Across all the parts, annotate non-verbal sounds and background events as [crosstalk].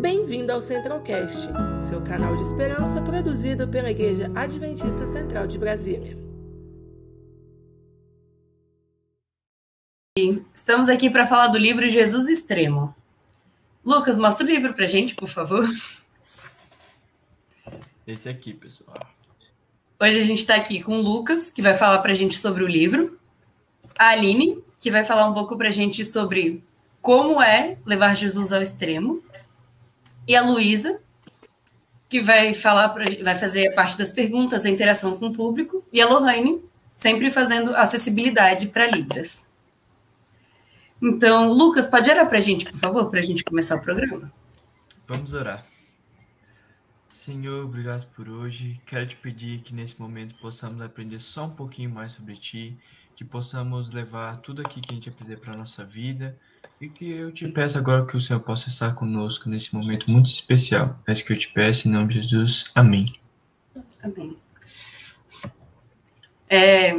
Bem-vindo ao Centralcast, seu canal de esperança produzido pela Igreja Adventista Central de Brasília. Estamos aqui para falar do livro Jesus Extremo. Lucas, mostra o livro para gente, por favor. Esse aqui, pessoal. Hoje a gente está aqui com o Lucas, que vai falar para a gente sobre o livro, a Aline, que vai falar um pouco para a gente sobre como é levar Jesus ao extremo, e a Luísa, que vai falar, pra, vai fazer parte das perguntas, a interação com o público, e a Lohane, sempre fazendo acessibilidade para Libras. Então, Lucas, pode orar para a gente, por favor, para a gente começar o programa? Vamos orar. Senhor, obrigado por hoje. Quero te pedir que nesse momento possamos aprender só um pouquinho mais sobre ti, que possamos levar tudo aqui que a gente aprender para a nossa vida e que eu te peço agora que o Senhor possa estar conosco nesse momento muito especial. Isso que eu te peço em nome de Jesus. Amém. Amém. É,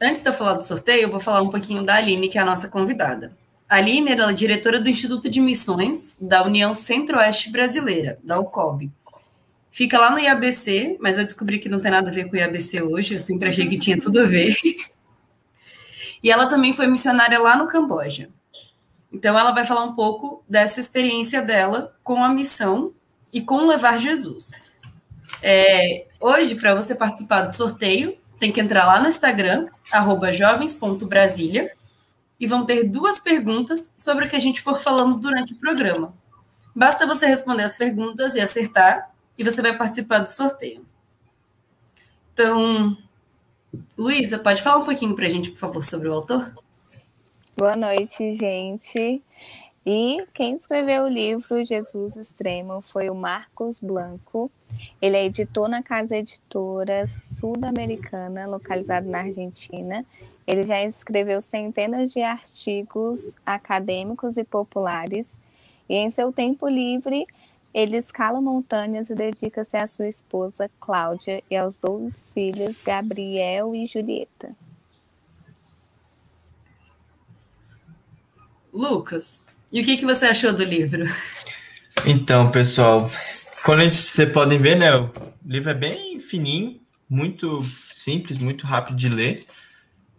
antes de eu falar do sorteio, eu vou falar um pouquinho da Aline, que é a nossa convidada. A Aline ela é diretora do Instituto de Missões da União Centro-Oeste Brasileira, da UCOB. Fica lá no IABC, mas eu descobri que não tem nada a ver com o IABC hoje, eu sempre achei que tinha tudo a ver. [laughs] E ela também foi missionária lá no Camboja. Então, ela vai falar um pouco dessa experiência dela com a missão e com levar Jesus. É, hoje, para você participar do sorteio, tem que entrar lá no Instagram, jovens.brasília, e vão ter duas perguntas sobre o que a gente for falando durante o programa. Basta você responder as perguntas e acertar, e você vai participar do sorteio. Então, Luísa, pode falar um pouquinho para a gente, por favor, sobre o autor? Boa noite, gente. E quem escreveu o livro Jesus Extremo foi o Marcos Blanco. Ele é editor na Casa Editora Sul-Americana, localizado na Argentina. Ele já escreveu centenas de artigos acadêmicos e populares. E em seu tempo livre, ele escala montanhas e dedica-se à sua esposa Cláudia e aos dois filhos, Gabriel e Julieta. Lucas, e o que, que você achou do livro? Então, pessoal, quando a gente, vocês podem ver, né, o livro é bem fininho, muito simples, muito rápido de ler.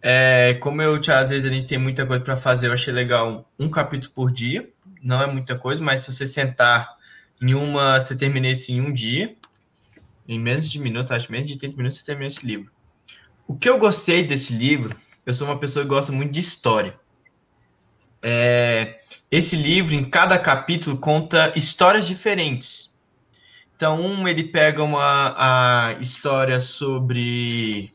É, como eu, às vezes, a gente tem muita coisa para fazer, eu achei legal um capítulo por dia. Não é muita coisa, mas se você sentar em uma, você termina isso em um dia, em menos de minutos, acho menos de 30 minutos, você termina esse livro. O que eu gostei desse livro, eu sou uma pessoa que gosta muito de história. É, esse livro, em cada capítulo, conta histórias diferentes. Então, um ele pega uma a história sobre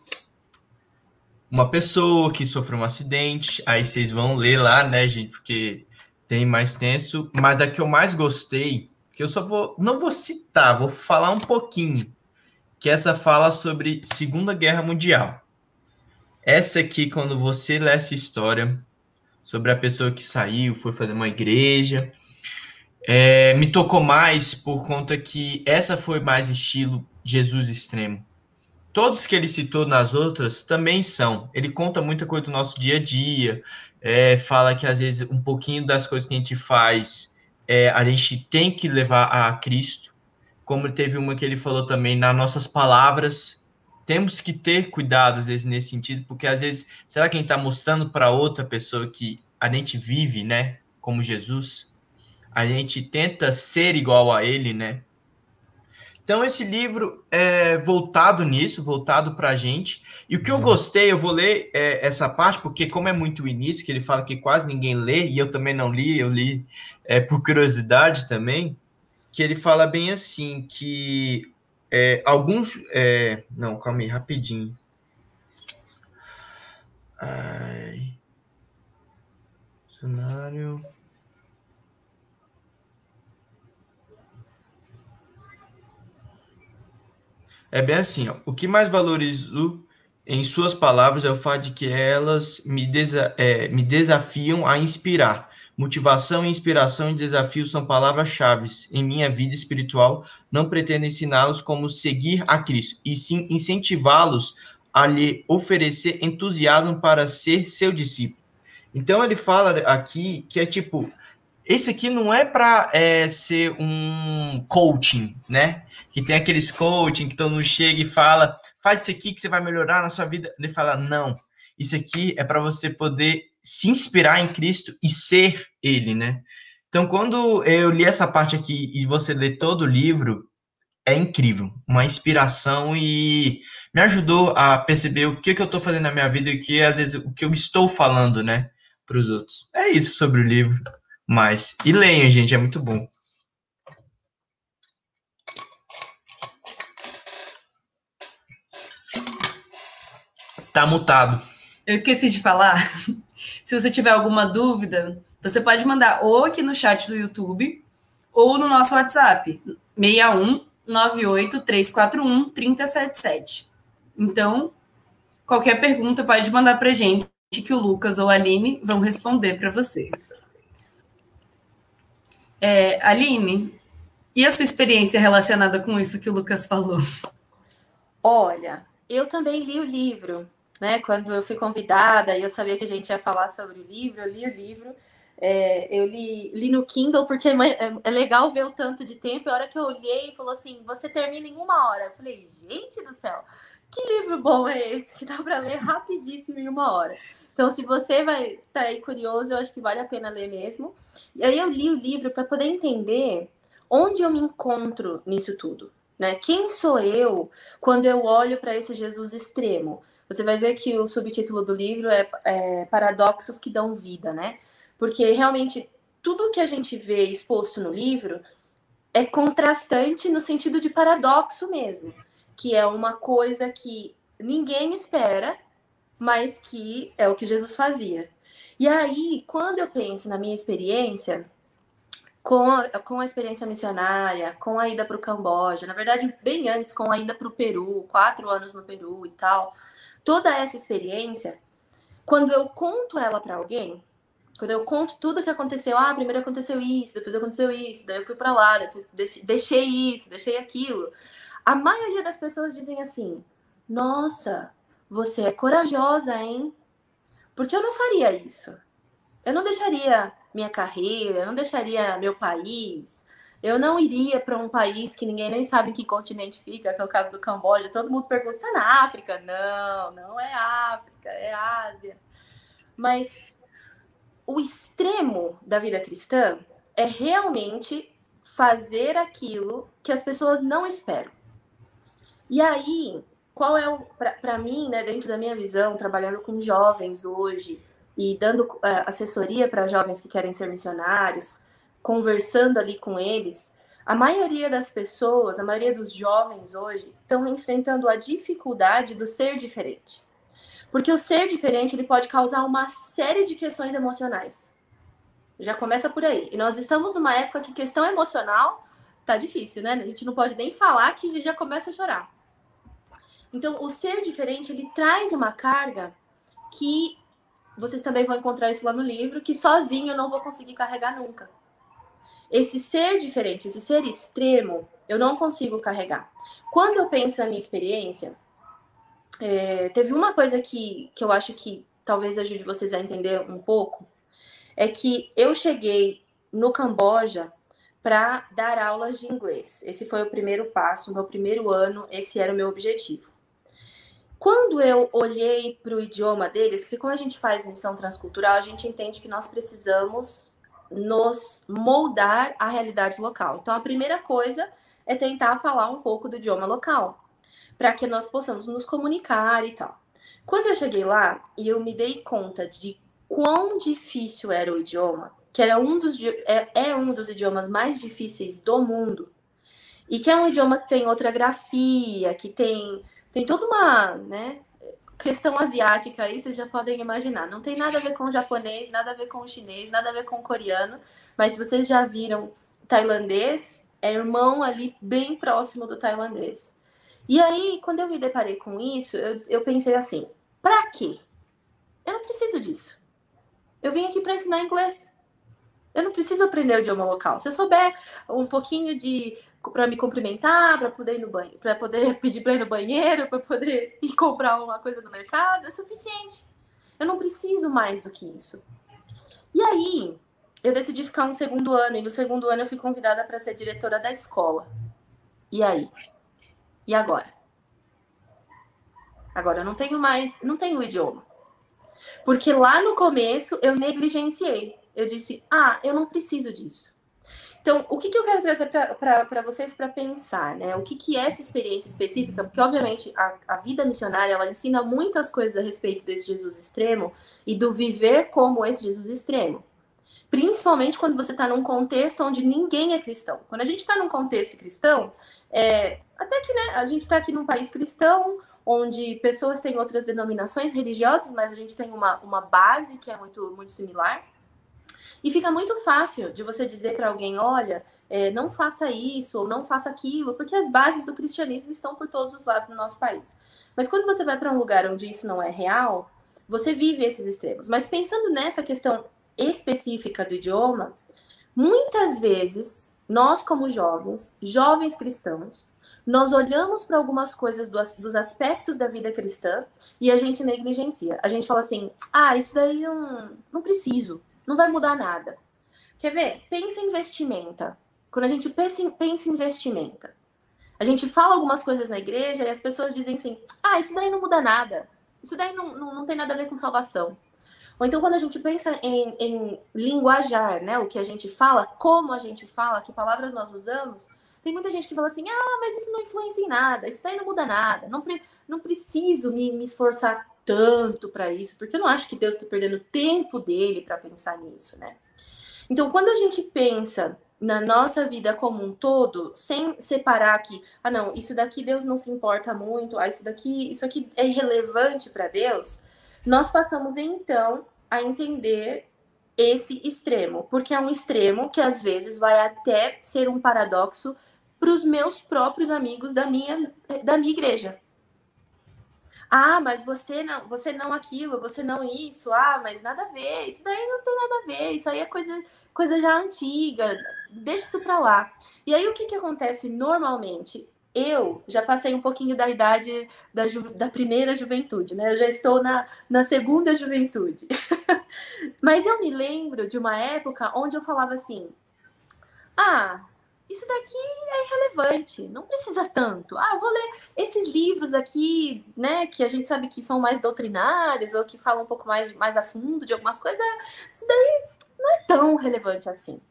uma pessoa que sofreu um acidente. Aí vocês vão ler lá, né, gente? Porque tem mais tenso. Mas a que eu mais gostei, que eu só vou. Não vou citar, vou falar um pouquinho. Que essa fala sobre Segunda Guerra Mundial. Essa aqui, quando você lê essa história, sobre a pessoa que saiu, foi fazer uma igreja. É, me tocou mais por conta que essa foi mais estilo Jesus extremo. Todos que ele citou nas outras também são. Ele conta muita coisa do nosso dia a dia, é, fala que às vezes um pouquinho das coisas que a gente faz é, a gente tem que levar a Cristo. Como teve uma que ele falou também, nas nossas palavras, temos que ter cuidado, às vezes, nesse sentido, porque às vezes, será que a gente está mostrando para outra pessoa que a gente vive, né, como Jesus? A gente tenta ser igual a ele, né? Então, esse livro é voltado nisso, voltado para a gente. E o que eu gostei, eu vou ler é, essa parte, porque como é muito o início, que ele fala que quase ninguém lê, e eu também não li, eu li é, por curiosidade também, que ele fala bem assim, que é, alguns. É, não, calma aí, rapidinho. Ai. Cenário. É bem assim, ó. O que mais valorizo em suas palavras é o fato de que elas me, desa é, me desafiam a inspirar Motivação, inspiração e desafio são palavras-chave em minha vida espiritual. Não pretendo ensiná-los como seguir a Cristo, e sim incentivá-los a lhe oferecer entusiasmo para ser seu discípulo. Então ele fala aqui que é tipo, esse aqui não é para é, ser um coaching, né? Que tem aqueles coaching que todo mundo chega e fala, faz isso aqui que você vai melhorar na sua vida. Ele fala, não, isso aqui é para você poder se inspirar em Cristo e ser Ele, né? Então, quando eu li essa parte aqui e você lê todo o livro, é incrível, uma inspiração e me ajudou a perceber o que, que eu estou fazendo na minha vida e o que às vezes o que eu estou falando, né, para os outros. É isso sobre o livro. Mas e leiam, gente, é muito bom. Tá mutado. Eu esqueci de falar. Se você tiver alguma dúvida, você pode mandar ou aqui no chat do YouTube ou no nosso WhatsApp, 61 98 341 3077. Então, qualquer pergunta pode mandar para gente que o Lucas ou a Aline vão responder para você. É, Aline, e a sua experiência relacionada com isso que o Lucas falou? Olha, eu também li o livro, né? Quando eu fui convidada e eu sabia que a gente ia falar sobre o livro, eu li o livro. É, eu li, li no Kindle porque é, é, legal ver o tanto de tempo. E a hora que eu olhei, falou assim: você termina em uma hora. Eu falei, gente do céu, que livro bom é esse que dá para ler rapidíssimo em uma hora? Então, se você vai tá aí curioso, eu acho que vale a pena ler mesmo. E aí eu li o livro para poder entender onde eu me encontro nisso tudo, né? Quem sou eu quando eu olho para esse Jesus extremo? Você vai ver que o subtítulo do livro é, é Paradoxos que dão vida, né? Porque realmente tudo que a gente vê exposto no livro é contrastante no sentido de paradoxo mesmo, que é uma coisa que ninguém espera, mas que é o que Jesus fazia. E aí, quando eu penso na minha experiência, com a, com a experiência missionária, com a ida para o Camboja, na verdade, bem antes, com a ida para o Peru, quatro anos no Peru e tal, toda essa experiência, quando eu conto ela para alguém, quando eu conto tudo que aconteceu, ah, primeiro aconteceu isso, depois aconteceu isso, daí eu fui para lá, deixei isso, deixei aquilo. A maioria das pessoas dizem assim: "Nossa, você é corajosa, hein?" Porque eu não faria isso. Eu não deixaria minha carreira, eu não deixaria meu país. Eu não iria para um país que ninguém nem sabe em que continente fica, que é o caso do Camboja. Todo mundo pergunta: "Você é na África?" Não, não é África, é Ásia. Mas o extremo da vida cristã é realmente fazer aquilo que as pessoas não esperam. E aí, qual é o para mim, né, dentro da minha visão, trabalhando com jovens hoje e dando uh, assessoria para jovens que querem ser missionários, conversando ali com eles, a maioria das pessoas, a maioria dos jovens hoje estão enfrentando a dificuldade do ser diferente. Porque o ser diferente ele pode causar uma série de questões emocionais. Já começa por aí. E nós estamos numa época que questão emocional tá difícil, né? A gente não pode nem falar que já começa a chorar. Então, o ser diferente ele traz uma carga que vocês também vão encontrar isso lá no livro, que sozinho eu não vou conseguir carregar nunca. Esse ser diferente, esse ser extremo, eu não consigo carregar. Quando eu penso na minha experiência, é, teve uma coisa que, que eu acho que talvez ajude vocês a entender um pouco, é que eu cheguei no Camboja para dar aulas de inglês. Esse foi o primeiro passo, meu primeiro ano, esse era o meu objetivo. Quando eu olhei para o idioma deles, porque quando a gente faz missão transcultural, a gente entende que nós precisamos nos moldar à realidade local. Então, a primeira coisa é tentar falar um pouco do idioma local para que nós possamos nos comunicar e tal. Quando eu cheguei lá e eu me dei conta de quão difícil era o idioma, que era um dos é, é um dos idiomas mais difíceis do mundo, e que é um idioma que tem outra grafia, que tem tem toda uma, né, questão asiática aí, vocês já podem imaginar. Não tem nada a ver com o japonês, nada a ver com o chinês, nada a ver com o coreano, mas se vocês já viram tailandês, é irmão ali bem próximo do tailandês. E aí, quando eu me deparei com isso, eu, eu pensei assim: pra quê? Eu não preciso disso. Eu vim aqui para ensinar inglês. Eu não preciso aprender o idioma local. Se eu souber um pouquinho de para me cumprimentar, para poder ir no banho, para poder [laughs] pedir para ir no banheiro, para poder [laughs] ir comprar uma coisa no mercado, é suficiente. Eu não preciso mais do que isso. E aí, eu decidi ficar um segundo ano, e no segundo ano eu fui convidada para ser diretora da escola. E aí? E agora? Agora eu não tenho mais, não tenho idioma. Porque lá no começo eu negligenciei. Eu disse, ah, eu não preciso disso. Então, o que, que eu quero trazer para vocês para pensar, né? O que, que é essa experiência específica? Porque, obviamente, a, a vida missionária, ela ensina muitas coisas a respeito desse Jesus extremo e do viver como esse Jesus extremo. Principalmente quando você está num contexto onde ninguém é cristão. Quando a gente está num contexto cristão, é, até que né, a gente está aqui num país cristão, onde pessoas têm outras denominações religiosas, mas a gente tem uma, uma base que é muito, muito similar. E fica muito fácil de você dizer para alguém: olha, é, não faça isso ou não faça aquilo, porque as bases do cristianismo estão por todos os lados do nosso país. Mas quando você vai para um lugar onde isso não é real, você vive esses extremos. Mas pensando nessa questão específica do idioma, muitas vezes nós, como jovens, jovens cristãos, nós olhamos para algumas coisas do, dos aspectos da vida cristã e a gente negligencia. A gente fala assim: ah, isso daí não, não preciso, não vai mudar nada. Quer ver? Pensa em vestimenta. Quando a gente pensa em, pensa em vestimenta, a gente fala algumas coisas na igreja e as pessoas dizem assim: ah, isso daí não muda nada. Isso daí não, não, não tem nada a ver com salvação. Ou então, quando a gente pensa em, em linguajar, né? O que a gente fala, como a gente fala, que palavras nós usamos, tem muita gente que fala assim: ah, mas isso não influencia em nada, isso daí não muda nada, não, pre não preciso me, me esforçar tanto para isso, porque eu não acho que Deus está perdendo tempo dele para pensar nisso, né? Então, quando a gente pensa na nossa vida como um todo, sem separar que, ah, não, isso daqui Deus não se importa muito, ah, isso daqui, isso aqui é irrelevante para Deus, nós passamos então a entender esse extremo, porque é um extremo que às vezes vai até ser um paradoxo para os meus próprios amigos da minha, da minha igreja. Ah, mas você não, você não aquilo, você não isso. Ah, mas nada a ver. Isso daí não tem nada a ver. Isso aí é coisa, coisa já antiga. Deixa isso para lá. E aí o que, que acontece normalmente? Eu já passei um pouquinho da idade da, da primeira juventude, né? Eu já estou na, na segunda juventude. [laughs] Mas eu me lembro de uma época onde eu falava assim: ah, isso daqui é irrelevante, não precisa tanto. Ah, vou ler esses livros aqui, né, que a gente sabe que são mais doutrinários ou que falam um pouco mais, mais a fundo de algumas coisas. Isso daí não é tão relevante assim.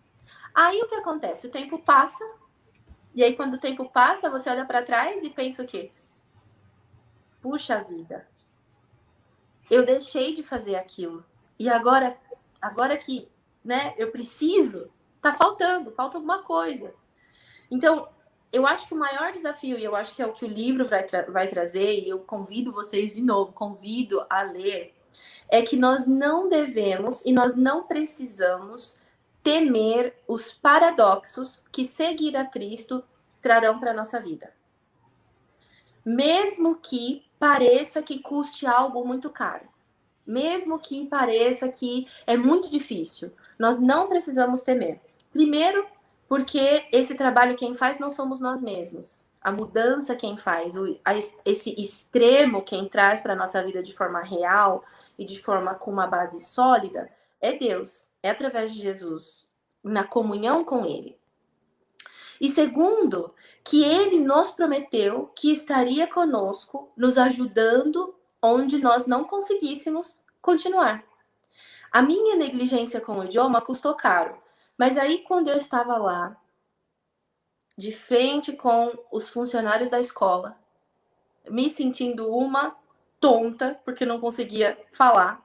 Aí o que acontece? O tempo passa, e aí quando o tempo passa, você olha para trás e pensa o quê? Puxa vida, eu deixei de fazer aquilo. E agora, agora que, né, eu preciso, tá faltando, falta alguma coisa. Então, eu acho que o maior desafio, e eu acho que é o que o livro vai, tra vai trazer, e eu convido vocês de novo, convido a ler, é que nós não devemos e nós não precisamos temer os paradoxos que seguir a Cristo trarão para a nossa vida. Mesmo que pareça que custe algo muito caro, mesmo que pareça que é muito difícil, nós não precisamos temer. Primeiro, porque esse trabalho quem faz não somos nós mesmos. A mudança quem faz, o, a, esse extremo quem traz para a nossa vida de forma real e de forma com uma base sólida é Deus, é através de Jesus, na comunhão com Ele. E segundo, que Ele nos prometeu que estaria conosco, nos ajudando onde nós não conseguíssemos continuar. A minha negligência com o idioma custou caro, mas aí, quando eu estava lá, de frente com os funcionários da escola, me sentindo uma tonta, porque não conseguia falar,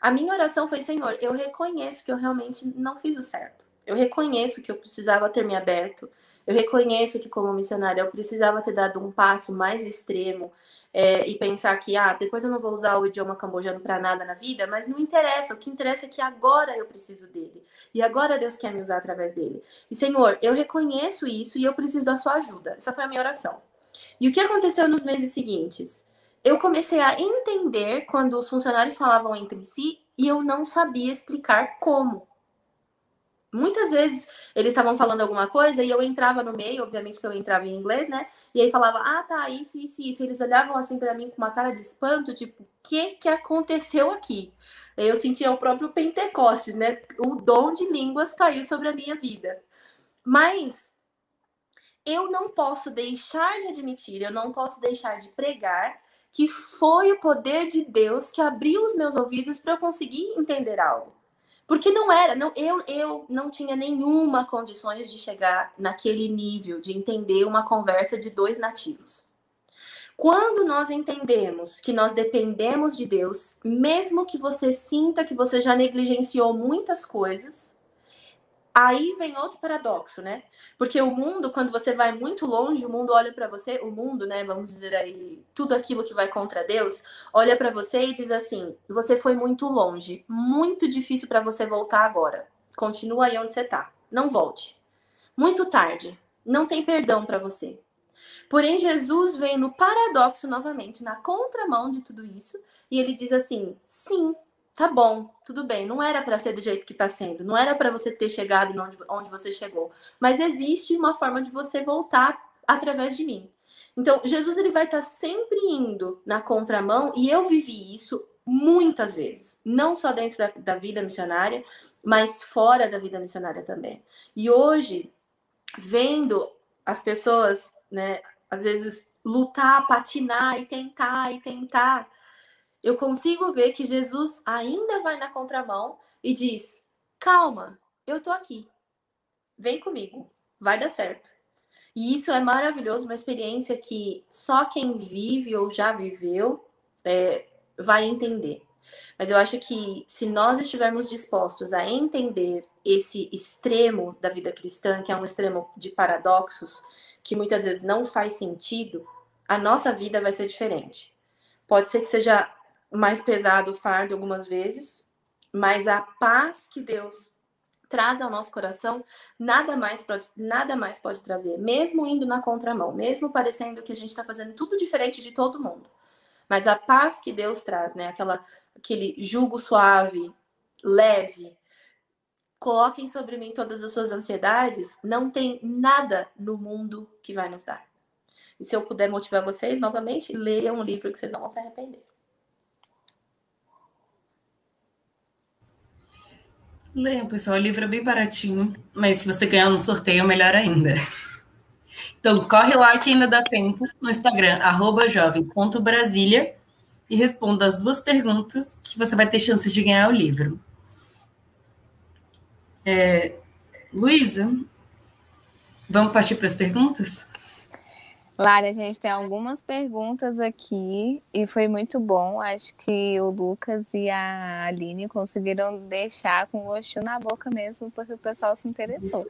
a minha oração foi: Senhor, eu reconheço que eu realmente não fiz o certo. Eu reconheço que eu precisava ter me aberto. Eu reconheço que, como missionária, eu precisava ter dado um passo mais extremo é, e pensar que, ah, depois eu não vou usar o idioma cambojano para nada na vida, mas não interessa. O que interessa é que agora eu preciso dele. E agora Deus quer me usar através dele. E, Senhor, eu reconheço isso e eu preciso da sua ajuda. Essa foi a minha oração. E o que aconteceu nos meses seguintes? Eu comecei a entender quando os funcionários falavam entre si e eu não sabia explicar como. Muitas vezes eles estavam falando alguma coisa e eu entrava no meio, obviamente que eu entrava em inglês, né? E aí falava, ah, tá, isso, isso, isso. Eles olhavam assim para mim com uma cara de espanto, tipo, o que que aconteceu aqui? Eu sentia o próprio Pentecostes, né? O dom de línguas caiu sobre a minha vida. Mas eu não posso deixar de admitir, eu não posso deixar de pregar que foi o poder de Deus que abriu os meus ouvidos para eu conseguir entender algo. Porque não era, não, eu, eu não tinha nenhuma condições de chegar naquele nível de entender uma conversa de dois nativos. Quando nós entendemos que nós dependemos de Deus, mesmo que você sinta que você já negligenciou muitas coisas, Aí vem outro paradoxo, né? Porque o mundo, quando você vai muito longe, o mundo olha para você, o mundo, né, vamos dizer aí, tudo aquilo que vai contra Deus, olha para você e diz assim: você foi muito longe, muito difícil para você voltar agora. Continua aí onde você tá. Não volte. Muito tarde. Não tem perdão para você. Porém, Jesus vem no paradoxo novamente, na contramão de tudo isso, e ele diz assim: sim, tá bom, tudo bem, não era para ser do jeito que está sendo, não era para você ter chegado onde, onde você chegou, mas existe uma forma de você voltar através de mim. Então, Jesus ele vai estar tá sempre indo na contramão e eu vivi isso muitas vezes, não só dentro da, da vida missionária, mas fora da vida missionária também. E hoje, vendo as pessoas, né, às vezes lutar, patinar e tentar e tentar, eu consigo ver que Jesus ainda vai na contramão e diz: calma, eu tô aqui, vem comigo, vai dar certo. E isso é maravilhoso, uma experiência que só quem vive ou já viveu é, vai entender. Mas eu acho que se nós estivermos dispostos a entender esse extremo da vida cristã, que é um extremo de paradoxos, que muitas vezes não faz sentido, a nossa vida vai ser diferente. Pode ser que seja mais pesado o fardo algumas vezes, mas a paz que Deus traz ao nosso coração, nada mais pode, nada mais pode trazer, mesmo indo na contramão, mesmo parecendo que a gente está fazendo tudo diferente de todo mundo. Mas a paz que Deus traz, né? Aquela, aquele jugo suave, leve, coloquem sobre mim todas as suas ansiedades, não tem nada no mundo que vai nos dar. E se eu puder motivar vocês, novamente, leiam um livro que vocês não vão se arrepender. Leia, pessoal, o livro é bem baratinho, mas se você ganhar no sorteio, melhor ainda. Então, corre lá que ainda dá tempo no Instagram, jovens.brasília, e responda as duas perguntas que você vai ter chances de ganhar o livro. É, Luísa, vamos partir para as perguntas? Lara, a gente tem algumas perguntas aqui e foi muito bom. Acho que o Lucas e a Aline conseguiram deixar com gostinho na boca mesmo, porque o pessoal se interessou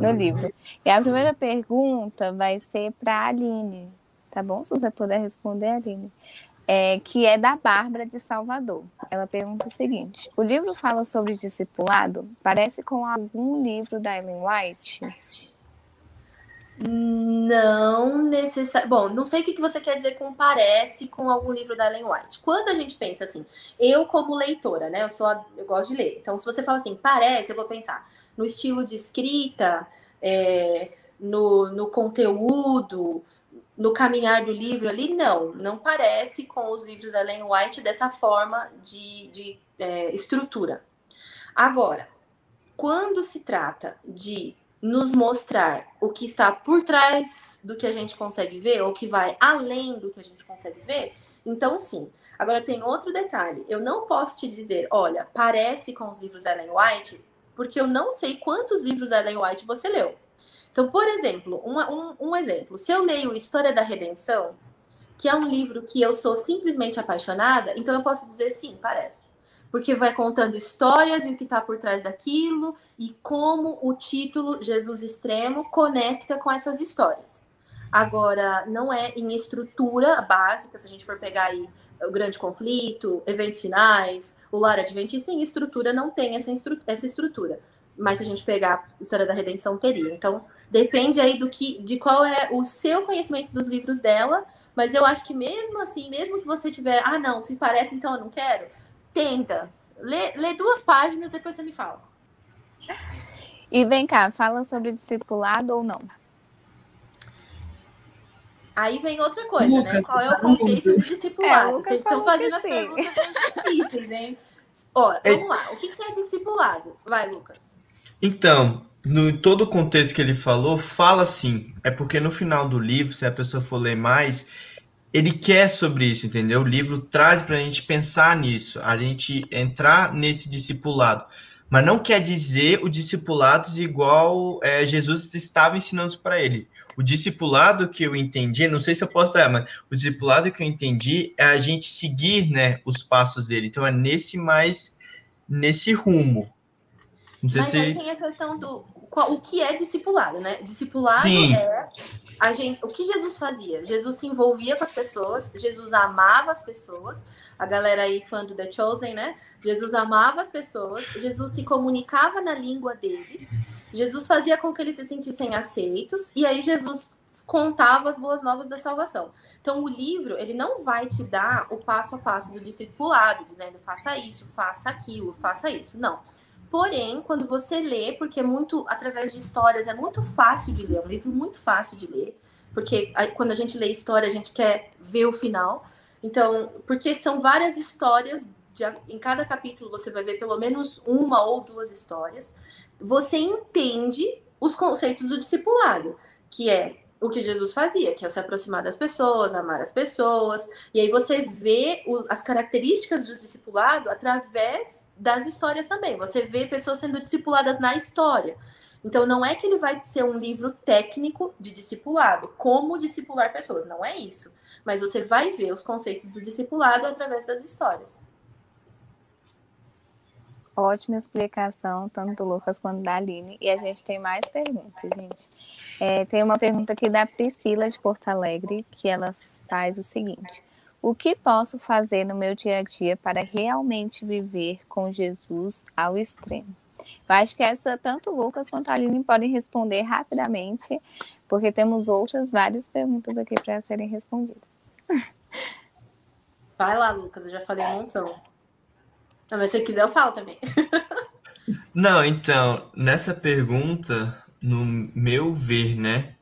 no livro. E a primeira pergunta vai ser para a Aline, tá bom? Se você puder responder, Aline. É, que é da Bárbara de Salvador. Ela pergunta o seguinte: o livro fala sobre discipulado? Parece com algum livro da Ellen White? Não necessariamente. Bom, não sei o que você quer dizer com parece com algum livro da Ellen White. Quando a gente pensa assim, eu como leitora, né? Eu sou a... eu gosto de ler. Então, se você fala assim, parece, eu vou pensar no estilo de escrita, é, no, no conteúdo, no caminhar do livro ali, não, não parece com os livros da Ellen White dessa forma de, de é, estrutura. Agora, quando se trata de nos mostrar o que está por trás do que a gente consegue ver, ou que vai além do que a gente consegue ver, então sim. Agora tem outro detalhe. Eu não posso te dizer, olha, parece com os livros da Ellen White, porque eu não sei quantos livros da Ellen White você leu. Então, por exemplo, uma, um, um exemplo. Se eu leio História da Redenção, que é um livro que eu sou simplesmente apaixonada, então eu posso dizer sim, parece porque vai contando histórias e o que está por trás daquilo e como o título Jesus Extremo conecta com essas histórias. Agora, não é em estrutura básica, se a gente for pegar aí o grande conflito, eventos finais, o lar adventista, em estrutura não tem essa, essa estrutura. Mas se a gente pegar a história da redenção, teria. Então, depende aí do que, de qual é o seu conhecimento dos livros dela, mas eu acho que mesmo assim, mesmo que você tiver, ah, não, se parece, então eu não quero, Tenta. Lê, lê duas páginas, depois você me fala. E vem cá, fala sobre discipulado ou não? Aí vem outra coisa, né? Lucas, né? Qual é o conceito de discipulado? É, Vocês estão fazendo as perguntas muito [laughs] difíceis, hein? Ó, é vamos lá. O que é discipulado? Vai, Lucas. Então, no todo o contexto que ele falou, fala assim. É porque no final do livro, se a pessoa for ler mais, ele quer sobre isso, entendeu? O livro traz para a gente pensar nisso, a gente entrar nesse discipulado. Mas não quer dizer o discipulado igual é, Jesus estava ensinando para ele. O discipulado que eu entendi, não sei se eu posso dar, mas o discipulado que eu entendi é a gente seguir, né, os passos dele. Então é nesse mais nesse rumo. Não sei mas se... aí tem a questão do qual, o que é discipulado, né? Discipulado Sim. é a gente, o que Jesus fazia? Jesus se envolvia com as pessoas, Jesus amava as pessoas. A galera aí fã do The Chosen, né? Jesus amava as pessoas, Jesus se comunicava na língua deles. Jesus fazia com que eles se sentissem aceitos e aí Jesus contava as boas novas da salvação. Então o livro, ele não vai te dar o passo a passo do discipulado, dizendo faça isso, faça aquilo, faça isso. Não. Porém, quando você lê, porque é muito através de histórias, é muito fácil de ler, é um livro muito fácil de ler, porque quando a gente lê história, a gente quer ver o final. Então, porque são várias histórias, de, em cada capítulo você vai ver pelo menos uma ou duas histórias você entende os conceitos do discipulado, que é o que Jesus fazia, que é se aproximar das pessoas, amar as pessoas, e aí você vê o, as características do discipulado através das histórias também. Você vê pessoas sendo discipuladas na história. Então não é que ele vai ser um livro técnico de discipulado, como discipular pessoas, não é isso. Mas você vai ver os conceitos do discipulado através das histórias. Ótima explicação, tanto do Lucas quanto da Aline. E a gente tem mais perguntas, gente. É, tem uma pergunta aqui da Priscila de Porto Alegre, que ela faz o seguinte: O que posso fazer no meu dia a dia para realmente viver com Jesus ao extremo? Eu acho que essa, tanto o Lucas quanto a Aline podem responder rapidamente, porque temos outras várias perguntas aqui para serem respondidas. Vai lá, Lucas, eu já falei um montão. Não, mas se quiser, eu falo também. [laughs] Não, então, nessa pergunta, no meu ver, né?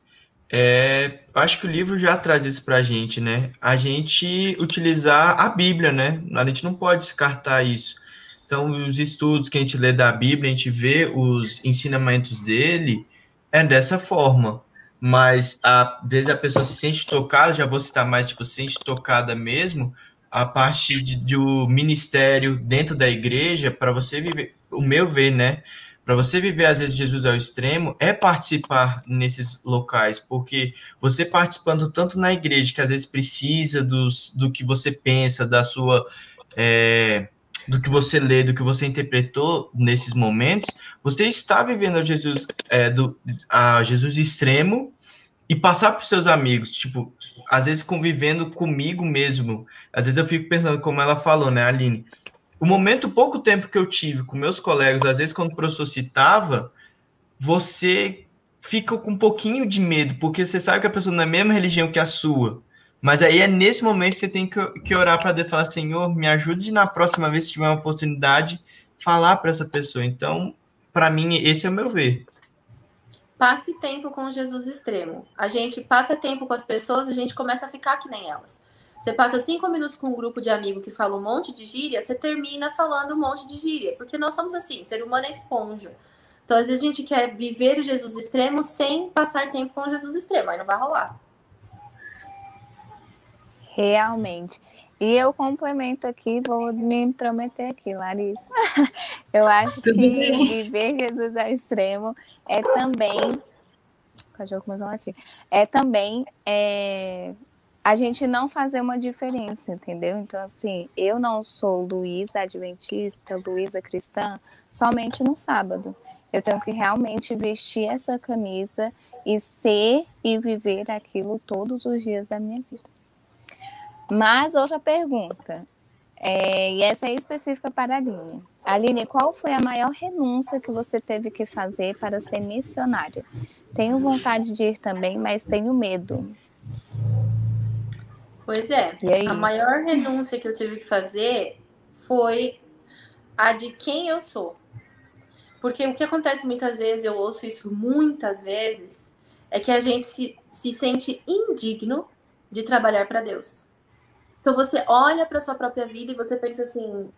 É, acho que o livro já traz isso para a gente, né? A gente utilizar a Bíblia, né? A gente não pode descartar isso. Então, os estudos que a gente lê da Bíblia, a gente vê os ensinamentos dele, é dessa forma. Mas, às vezes, a pessoa se sente tocada, já vou citar mais, tipo, se sente tocada mesmo, a parte do ministério dentro da igreja, para você viver, o meu ver, né? Para você viver, às vezes, Jesus ao extremo, é participar nesses locais, porque você participando tanto na igreja, que às vezes precisa dos, do que você pensa, da sua. É, do que você lê, do que você interpretou nesses momentos, você está vivendo a Jesus, é, do, a Jesus extremo e passar para seus amigos, tipo, às vezes convivendo comigo mesmo. Às vezes eu fico pensando, como ela falou, né, Aline? O momento, pouco tempo que eu tive com meus colegas, às vezes quando o professor citava, você fica com um pouquinho de medo, porque você sabe que a pessoa não é a mesma religião que a sua. Mas aí é nesse momento que você tem que, que orar para Deus falar, Senhor, me ajude na próxima vez que tiver uma oportunidade, falar para essa pessoa. Então, para mim, esse é o meu ver passe tempo com Jesus extremo. A gente passa tempo com as pessoas, a gente começa a ficar que nem elas. Você passa cinco minutos com um grupo de amigos que fala um monte de gíria, você termina falando um monte de gíria, porque nós somos assim, ser humano é esponja. Então, às vezes, a gente quer viver o Jesus extremo sem passar tempo com o Jesus extremo, aí não vai rolar. Realmente. E eu complemento aqui, vou me intrometer aqui, Larissa. [laughs] Eu acho Tudo que bem. viver Jesus ao extremo é também. O cachorro começou a latir. É também é, a gente não fazer uma diferença, entendeu? Então, assim, eu não sou Luísa Adventista, Luísa Cristã, somente no sábado. Eu tenho que realmente vestir essa camisa e ser e viver aquilo todos os dias da minha vida. Mas outra pergunta, é, e essa é específica para a Aline. Aline, qual foi a maior renúncia que você teve que fazer para ser missionária? Tenho vontade de ir também, mas tenho medo. Pois é, a maior renúncia que eu tive que fazer foi a de quem eu sou. Porque o que acontece muitas vezes, eu ouço isso muitas vezes, é que a gente se, se sente indigno de trabalhar para Deus. Então você olha para sua própria vida e você pensa assim: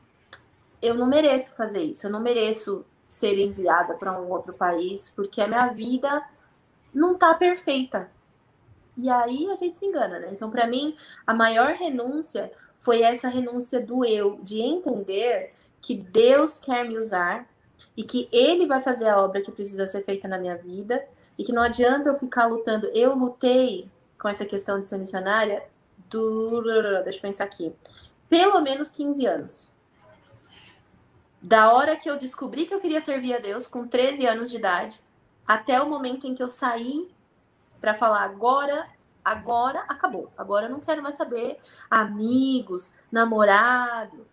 eu não mereço fazer isso, eu não mereço ser enviada para um outro país, porque a minha vida não está perfeita. E aí a gente se engana, né? Então, para mim, a maior renúncia foi essa renúncia do eu, de entender que Deus quer me usar e que Ele vai fazer a obra que precisa ser feita na minha vida e que não adianta eu ficar lutando. Eu lutei com essa questão de ser missionária. Deixa eu pensar aqui. Pelo menos 15 anos. Da hora que eu descobri que eu queria servir a Deus, com 13 anos de idade, até o momento em que eu saí para falar agora, agora acabou. Agora eu não quero mais saber amigos, namorado,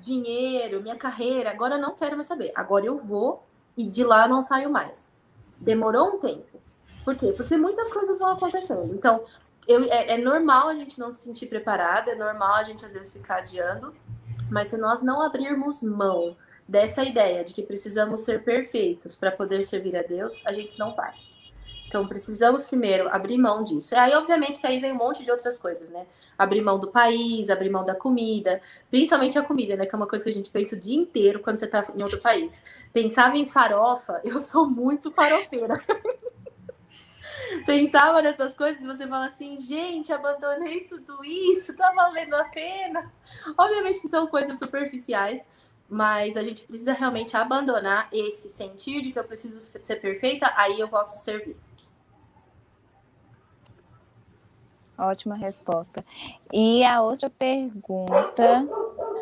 dinheiro, minha carreira. Agora eu não quero mais saber. Agora eu vou e de lá não saio mais. Demorou um tempo. Por quê? Porque muitas coisas vão acontecendo. Então, eu, é, é normal a gente não se sentir preparada, é normal a gente às vezes ficar adiando, mas se nós não abrirmos mão dessa ideia de que precisamos ser perfeitos para poder servir a Deus, a gente não vai. Então, precisamos primeiro abrir mão disso. E aí, obviamente, que aí vem um monte de outras coisas, né? Abrir mão do país, abrir mão da comida, principalmente a comida, né? Que é uma coisa que a gente pensa o dia inteiro quando você está em outro país. Pensava em farofa, [laughs] eu sou muito farofeira. Pensava nessas coisas você fala assim, gente, abandonei tudo isso, tá valendo a pena. Obviamente que são coisas superficiais, mas a gente precisa realmente abandonar esse sentir de que eu preciso ser perfeita, aí eu posso servir. Ótima resposta. E a outra pergunta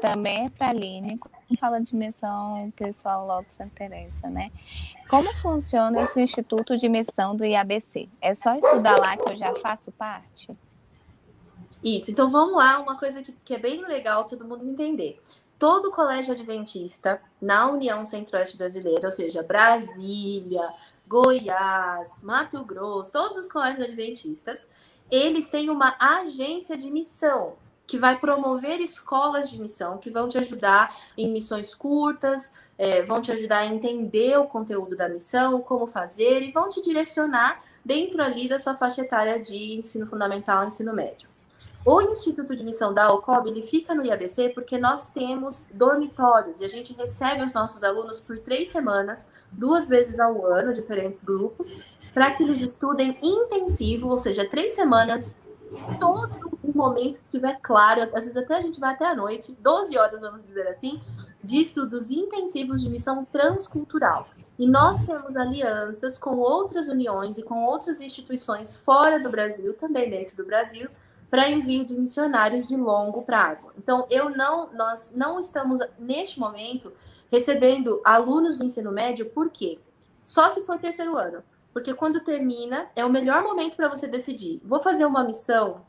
também é para a. Fala de missão, o pessoal logo se interessa, né? Como funciona esse Instituto de Missão do IABC? É só estudar lá que eu já faço parte? Isso, então vamos lá, uma coisa que, que é bem legal todo mundo entender todo colégio adventista na União Centro-Oeste Brasileira, ou seja, Brasília, Goiás, Mato Grosso, todos os colégios adventistas, eles têm uma agência de missão que vai promover escolas de missão que vão te ajudar em missões curtas, é, vão te ajudar a entender o conteúdo da missão, como fazer e vão te direcionar dentro ali da sua faixa etária de ensino fundamental, ensino médio. O Instituto de Missão da Alcob, ele fica no IABC porque nós temos dormitórios e a gente recebe os nossos alunos por três semanas, duas vezes ao ano, diferentes grupos, para que eles estudem intensivo, ou seja, três semanas, todo o momento que estiver claro, às vezes até a gente vai até a noite, 12 horas, vamos dizer assim, de estudos intensivos de missão transcultural. E nós temos alianças com outras uniões e com outras instituições fora do Brasil, também dentro do Brasil, para envio de missionários de longo prazo. Então, eu não, nós não estamos neste momento recebendo alunos do ensino médio, por quê? Só se for terceiro ano. Porque quando termina, é o melhor momento para você decidir. Vou fazer uma missão,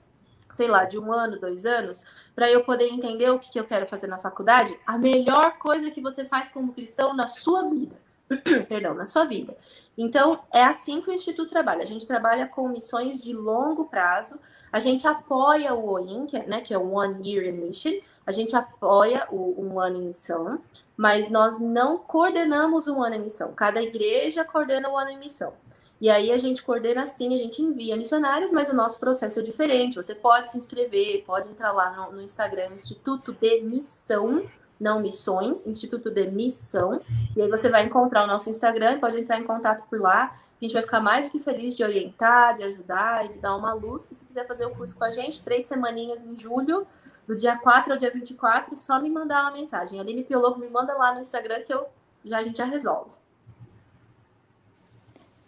sei lá, de um ano, dois anos, para eu poder entender o que, que eu quero fazer na faculdade. A melhor coisa que você faz como cristão na sua vida. [clears throat] Perdão, na sua vida. Então, é assim que o Instituto trabalha. A gente trabalha com missões de longo prazo a gente apoia o OIN, que é, né, que é o One Year in Mission, a gente apoia o Um Ano em Missão, mas nós não coordenamos Um Ano em Missão. Cada igreja coordena o Um Ano em Missão. E aí a gente coordena assim, a gente envia missionários, mas o nosso processo é diferente. Você pode se inscrever, pode entrar lá no, no Instagram, Instituto de Missão, não Missões, Instituto de Missão. E aí você vai encontrar o nosso Instagram, pode entrar em contato por lá. A gente vai ficar mais do que feliz de orientar, de ajudar e de dar uma luz. E se quiser fazer o curso com a gente, três semaninhas em julho, do dia 4 ao dia 24, só me mandar uma mensagem. Aline Piologo, me manda lá no Instagram que eu, já, a gente já resolve.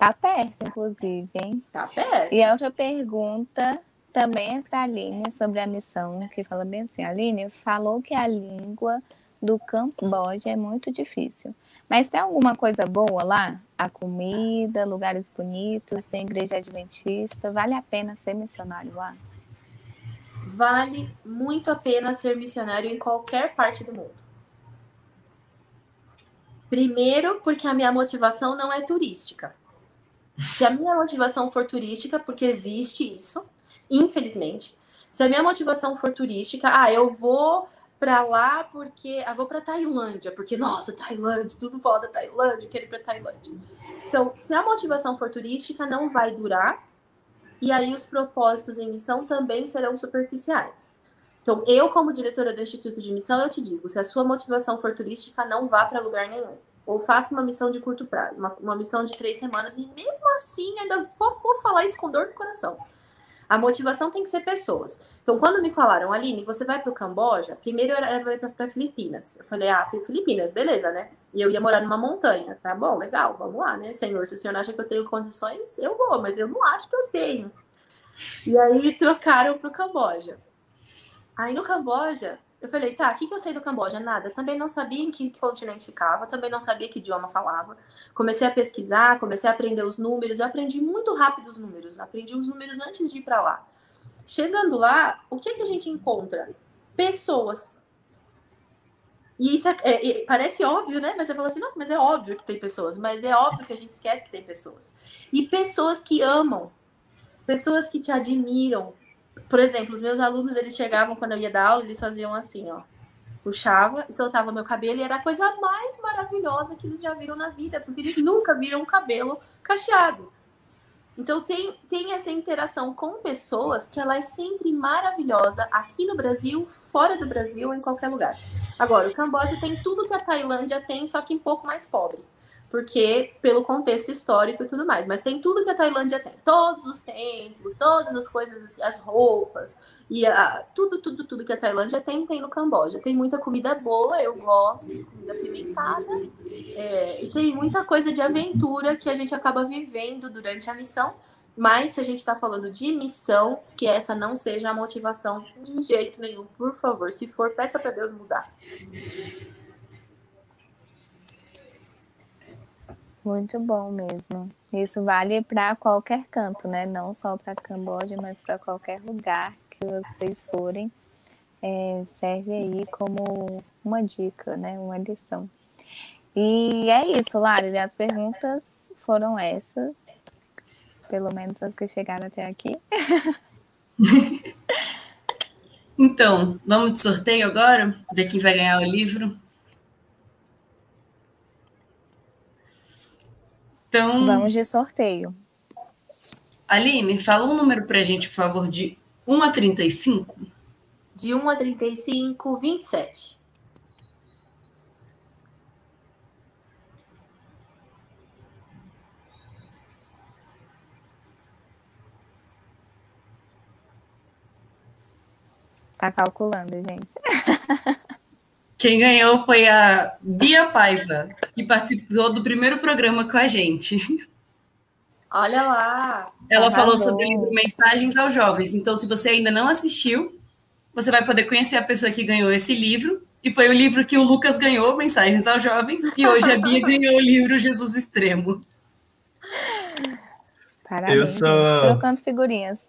Tá perto, inclusive, hein? Tá perto. E a outra pergunta também é para a Aline sobre a missão, que fala bem assim, a Aline falou que a língua do Camboja é muito difícil. Mas tem alguma coisa boa lá? A comida, lugares bonitos, tem igreja adventista. Vale a pena ser missionário lá? Vale muito a pena ser missionário em qualquer parte do mundo. Primeiro, porque a minha motivação não é turística. Se a minha motivação for turística, porque existe isso, infelizmente. Se a minha motivação for turística, ah, eu vou para lá porque ah, vou para Tailândia, porque nossa, Tailândia, tudo foda Tailândia, quero ir para Tailândia. Então, se a motivação for turística, não vai durar. E aí os propósitos em missão também serão superficiais. Então, eu como diretora do Instituto de Missão, eu te digo, se a sua motivação for turística, não vá para lugar nenhum. Ou faça uma missão de curto prazo, uma, uma missão de três semanas, e mesmo assim ainda vou, vou falar isso com dor no coração. A motivação tem que ser pessoas. Então, quando me falaram, Aline, você vai para o Camboja, primeiro eu era para Filipinas. Eu falei, ah, Filipinas, beleza, né? E eu ia morar numa montanha. Tá bom, legal, vamos lá, né, senhor? Se o senhor acha que eu tenho condições, eu vou, mas eu não acho que eu tenho. E aí me trocaram para o Camboja. Aí no Camboja, eu falei, tá, o que, que eu sei do Camboja? Nada. Eu também não sabia em que continente ficava, também não sabia que idioma falava. Comecei a pesquisar, comecei a aprender os números. Eu aprendi muito rápido os números. Eu aprendi os números antes de ir para lá. Chegando lá, o que, que a gente encontra? Pessoas. E isso é, é, parece óbvio, né? Mas eu falo assim, nossa, mas é óbvio que tem pessoas. Mas é óbvio que a gente esquece que tem pessoas. E pessoas que amam. Pessoas que te admiram, por exemplo, os meus alunos, eles chegavam quando eu ia dar aula, eles faziam assim, ó. Puxava e soltava meu cabelo e era a coisa mais maravilhosa que eles já viram na vida, porque eles nunca viram um cabelo cacheado. Então tem, tem essa interação com pessoas que ela é sempre maravilhosa aqui no Brasil, fora do Brasil, em qualquer lugar. Agora, o Camboja tem tudo que a Tailândia tem, só que um pouco mais pobre porque pelo contexto histórico e tudo mais. Mas tem tudo que a Tailândia tem, todos os templos, todas as coisas, as roupas e a, tudo, tudo, tudo que a Tailândia tem tem no Camboja. Tem muita comida boa, eu gosto de comida pimentada é, e tem muita coisa de aventura que a gente acaba vivendo durante a missão. Mas se a gente está falando de missão, que essa não seja a motivação de jeito nenhum, por favor. Se for, peça para Deus mudar. Muito bom mesmo. Isso vale para qualquer canto, né? Não só para Camboja, mas para qualquer lugar que vocês forem. É, serve aí como uma dica, né? Uma lição. E é isso, Lari. As perguntas foram essas. Pelo menos as que chegaram até aqui. [laughs] então, vamos de sorteio agora? Ver quem vai ganhar o livro. Então. Vamos de sorteio. Aline, fala um número pra gente, por favor, de 1 a 35. De 1 a 35, 27. Tá calculando, gente. [laughs] Quem ganhou foi a Bia Paiva, que participou do primeiro programa com a gente. Olha lá! Ela Arrasou. falou sobre o livro Mensagens aos Jovens. Então, se você ainda não assistiu, você vai poder conhecer a pessoa que ganhou esse livro. E foi o livro que o Lucas ganhou, Mensagens aos Jovens. E hoje a Bia ganhou o livro Jesus Extremo. Parabéns, eu sou... trocando figurinhas.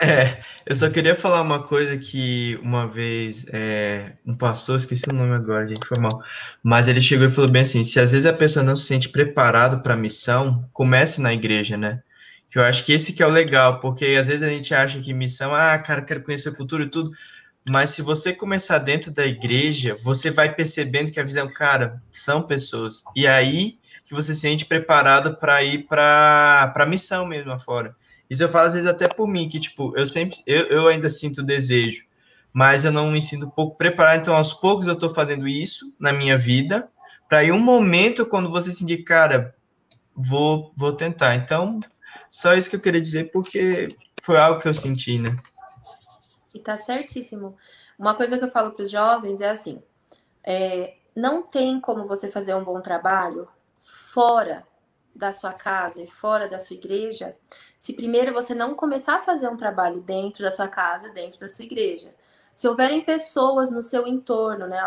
É, eu só queria falar uma coisa que uma vez é, um pastor, esqueci o nome agora, gente, foi mal, mas ele chegou e falou bem assim: se às vezes a pessoa não se sente preparado para a missão, comece na igreja, né? Que eu acho que esse que é o legal, porque às vezes a gente acha que missão, ah, cara, quero conhecer a cultura e tudo, mas se você começar dentro da igreja, você vai percebendo que a visão, cara, são pessoas, e aí que você se sente preparado para ir para a missão mesmo afora. Isso eu falo às vezes até por mim, que tipo, eu sempre, eu, eu ainda sinto desejo, mas eu não me sinto pouco preparado. Então, aos poucos eu estou fazendo isso na minha vida, para em um momento, quando você sentir, cara, vou, vou tentar. Então, só isso que eu queria dizer, porque foi algo que eu senti, né? E tá certíssimo. Uma coisa que eu falo para os jovens é assim: é, não tem como você fazer um bom trabalho fora da sua casa e fora da sua igreja, se primeiro você não começar a fazer um trabalho dentro da sua casa, dentro da sua igreja. Se houverem pessoas no seu entorno, né,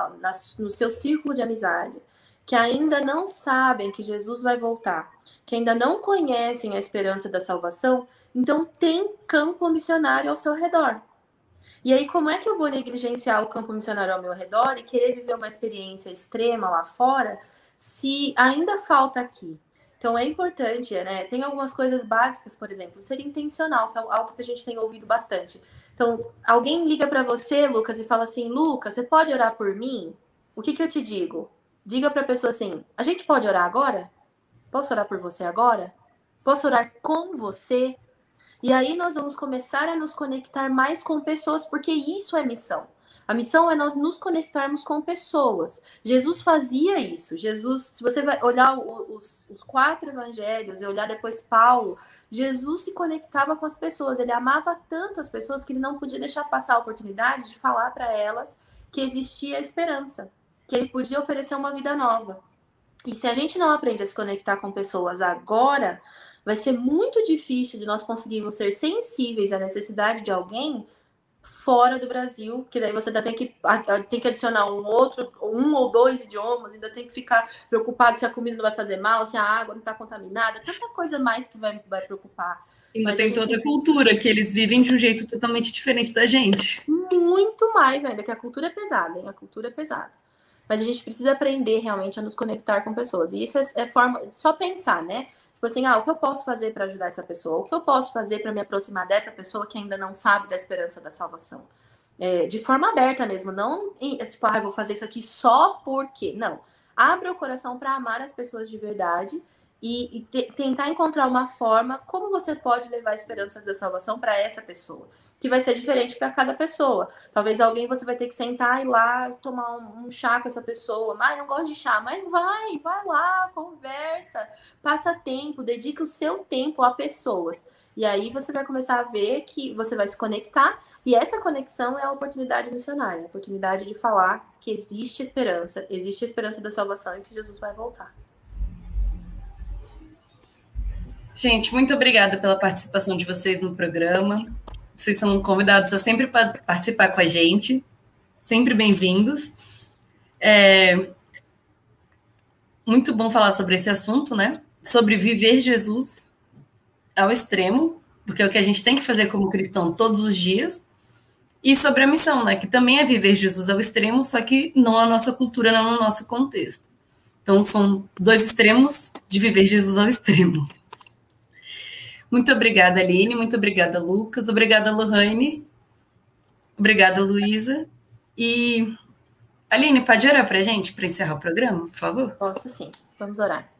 no seu círculo de amizade, que ainda não sabem que Jesus vai voltar, que ainda não conhecem a esperança da salvação, então tem campo missionário ao seu redor. E aí, como é que eu vou negligenciar o campo missionário ao meu redor e querer viver uma experiência extrema lá fora, se ainda falta aqui então é importante, né? Tem algumas coisas básicas, por exemplo, ser intencional, que é algo que a gente tem ouvido bastante. Então, alguém liga para você, Lucas, e fala assim: Lucas, você pode orar por mim? O que, que eu te digo? Diga para a pessoa assim: a gente pode orar agora? Posso orar por você agora? Posso orar com você? E aí nós vamos começar a nos conectar mais com pessoas, porque isso é missão. A missão é nós nos conectarmos com pessoas. Jesus fazia isso. Jesus, se você vai olhar os, os, quatro evangelhos e olhar depois Paulo, Jesus se conectava com as pessoas. Ele amava tanto as pessoas que ele não podia deixar passar a oportunidade de falar para elas que existia esperança, que ele podia oferecer uma vida nova. E se a gente não aprende a se conectar com pessoas agora, vai ser muito difícil de nós conseguirmos ser sensíveis à necessidade de alguém fora do Brasil, que daí você ainda tem que, tem que adicionar um outro, um ou dois idiomas, ainda tem que ficar preocupado se a comida não vai fazer mal, se a água não está contaminada, tanta coisa mais que vai, vai preocupar. Ainda Mas tem gente... toda a cultura, que eles vivem de um jeito totalmente diferente da gente. Muito mais ainda, que a cultura é pesada, hein? A cultura é pesada. Mas a gente precisa aprender realmente a nos conectar com pessoas. E isso é, é forma, só pensar, né? Tipo assim, ah, o que eu posso fazer para ajudar essa pessoa? O que eu posso fazer para me aproximar dessa pessoa que ainda não sabe da esperança da salvação? É, de forma aberta mesmo, não tipo, ah, eu vou fazer isso aqui só porque. Não. Abra o coração para amar as pessoas de verdade e, e te, tentar encontrar uma forma como você pode levar esperanças da salvação para essa pessoa que vai ser diferente para cada pessoa. Talvez alguém você vai ter que sentar e lá tomar um, um chá com essa pessoa. Mas não gosto de chá, mas vai, vai lá, conversa, passa tempo, dedica o seu tempo a pessoas. E aí você vai começar a ver que você vai se conectar, e essa conexão é a oportunidade missionária, a oportunidade de falar que existe esperança, existe a esperança da salvação e que Jesus vai voltar. Gente, muito obrigada pela participação de vocês no programa. Vocês são convidados a sempre participar com a gente, sempre bem-vindos. É muito bom falar sobre esse assunto, né? Sobre viver Jesus ao extremo, porque é o que a gente tem que fazer como cristão todos os dias. E sobre a missão, né? Que também é viver Jesus ao extremo, só que não a nossa cultura, não no nosso contexto. Então, são dois extremos de viver Jesus ao extremo. Muito obrigada, Aline. Muito obrigada, Lucas. Obrigada, Lohane. Obrigada, Luísa. E, Aline, pode orar para a gente, para encerrar o programa, por favor? Posso sim. Vamos orar.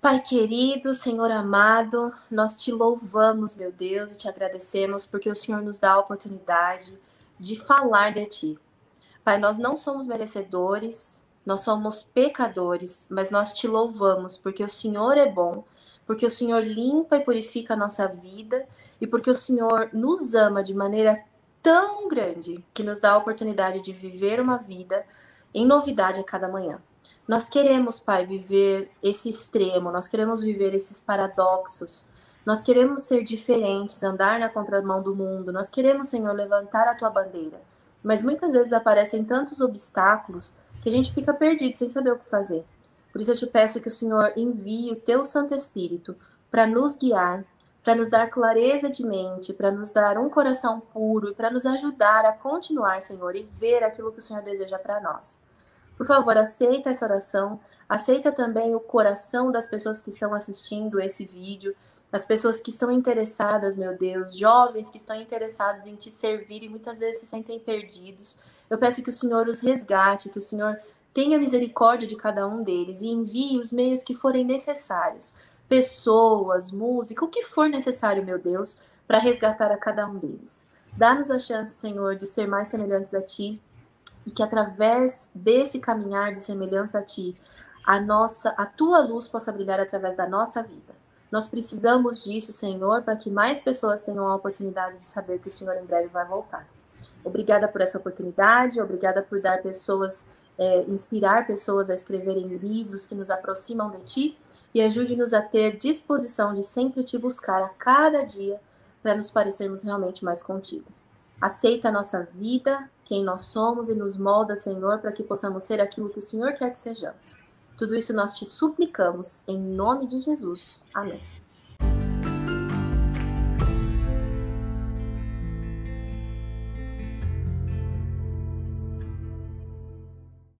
Pai querido, Senhor amado, nós te louvamos, meu Deus, e te agradecemos porque o Senhor nos dá a oportunidade de falar de ti. Pai, nós não somos merecedores, nós somos pecadores, mas nós te louvamos porque o Senhor é bom porque o Senhor limpa e purifica a nossa vida e porque o Senhor nos ama de maneira tão grande que nos dá a oportunidade de viver uma vida em novidade a cada manhã. Nós queremos, Pai, viver esse extremo, nós queremos viver esses paradoxos, nós queremos ser diferentes, andar na contramão do mundo, nós queremos, Senhor, levantar a tua bandeira. Mas muitas vezes aparecem tantos obstáculos que a gente fica perdido sem saber o que fazer. Por isso eu te peço que o Senhor envie o teu Santo Espírito para nos guiar, para nos dar clareza de mente, para nos dar um coração puro e para nos ajudar a continuar, Senhor, e ver aquilo que o Senhor deseja para nós. Por favor, aceita essa oração, aceita também o coração das pessoas que estão assistindo esse vídeo, as pessoas que estão interessadas, meu Deus, jovens que estão interessados em te servir e muitas vezes se sentem perdidos. Eu peço que o Senhor os resgate, que o Senhor Tenha misericórdia de cada um deles e envie os meios que forem necessários, pessoas, música, o que for necessário, meu Deus, para resgatar a cada um deles. Dá-nos a chance, Senhor, de ser mais semelhantes a Ti e que através desse caminhar de semelhança a Ti, a nossa, a Tua luz possa brilhar através da nossa vida. Nós precisamos disso, Senhor, para que mais pessoas tenham a oportunidade de saber que o Senhor em breve vai voltar. Obrigada por essa oportunidade, obrigada por dar pessoas é, inspirar pessoas a escreverem livros que nos aproximam de ti e ajude-nos a ter disposição de sempre te buscar a cada dia para nos parecermos realmente mais contigo. Aceita a nossa vida, quem nós somos e nos molda, Senhor, para que possamos ser aquilo que o Senhor quer que sejamos. Tudo isso nós te suplicamos em nome de Jesus. Amém.